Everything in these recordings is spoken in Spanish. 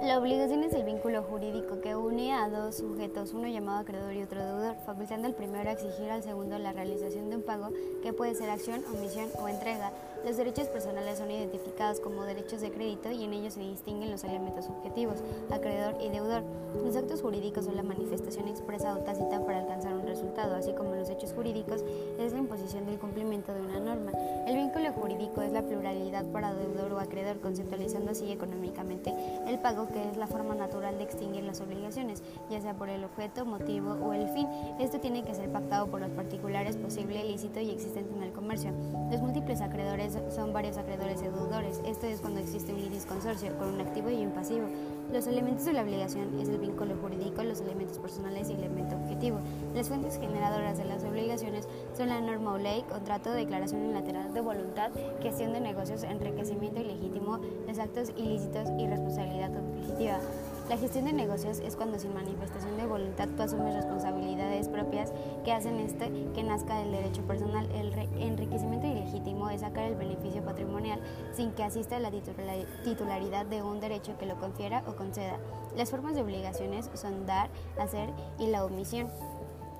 La obligación es el vínculo jurídico que une a dos sujetos, uno llamado acreedor y otro deudor, facultando al primero a exigir al segundo la realización de un pago que puede ser acción, omisión o entrega. Los derechos personales son identificados como derechos de crédito y en ellos se distinguen los elementos objetivos, acreedor y deudor. Los actos jurídicos son la manifestación expresa o tácita para un resultado, así como los hechos jurídicos es la imposición del cumplimiento de una norma. El vínculo jurídico es la pluralidad para deudor o acreedor, conceptualizando así económicamente el pago que es la forma natural de extinguir las obligaciones, ya sea por el objeto, motivo o el fin. Esto tiene que ser pactado por los particulares, posible, lícito y existente en el comercio. Los múltiples acreedores son varios acreedores y deudores. Esto es cuando existe un litis consorcio con un activo y un pasivo. Los elementos de la obligación es el vínculo jurídico, los elementos personales y el elemento objetivo. Las fuentes generadoras de las obligaciones son la norma o ley, contrato, declaración unilateral de voluntad, gestión de negocios, enriquecimiento ilegítimo, los actos ilícitos y responsabilidad objetiva. La gestión de negocios es cuando sin manifestación de voluntad tú asumes responsabilidades propias que hacen este que nazca del derecho personal. El enriquecimiento ilegítimo es sacar el beneficio patrimonial sin que asista la titularidad de un derecho que lo confiera o conceda. Las formas de obligaciones son dar, hacer y la omisión.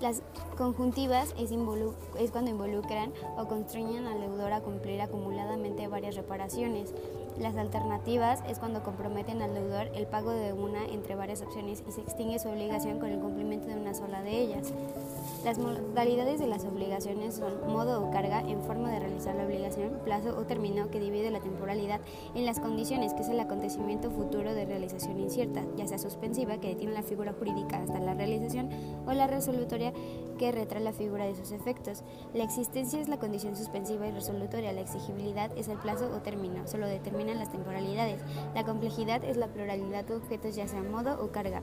Las conjuntivas es, es, cuando involucran o constriñen al deudor a cumplir acumuladamente varias reparaciones. Las alternativas es cuando comprometen al deudor el pago de una entre varias opciones y se extingue su obligación con el cumplimiento de una sola de ellas. Las modalidades de las obligaciones son modo o carga en forma de realizar la obligación, plazo o término que divide la temporalidad en las condiciones, que es el acontecimiento futuro de realización incierta, ya sea suspensiva, que detiene la figura jurídica hasta la realización, o la resolutoria, que retrae la figura de sus efectos. La existencia es la condición suspensiva y resolutoria, la exigibilidad es el plazo o término, solo determinan las temporalidades. La complejidad es la pluralidad de objetos, ya sea modo o carga.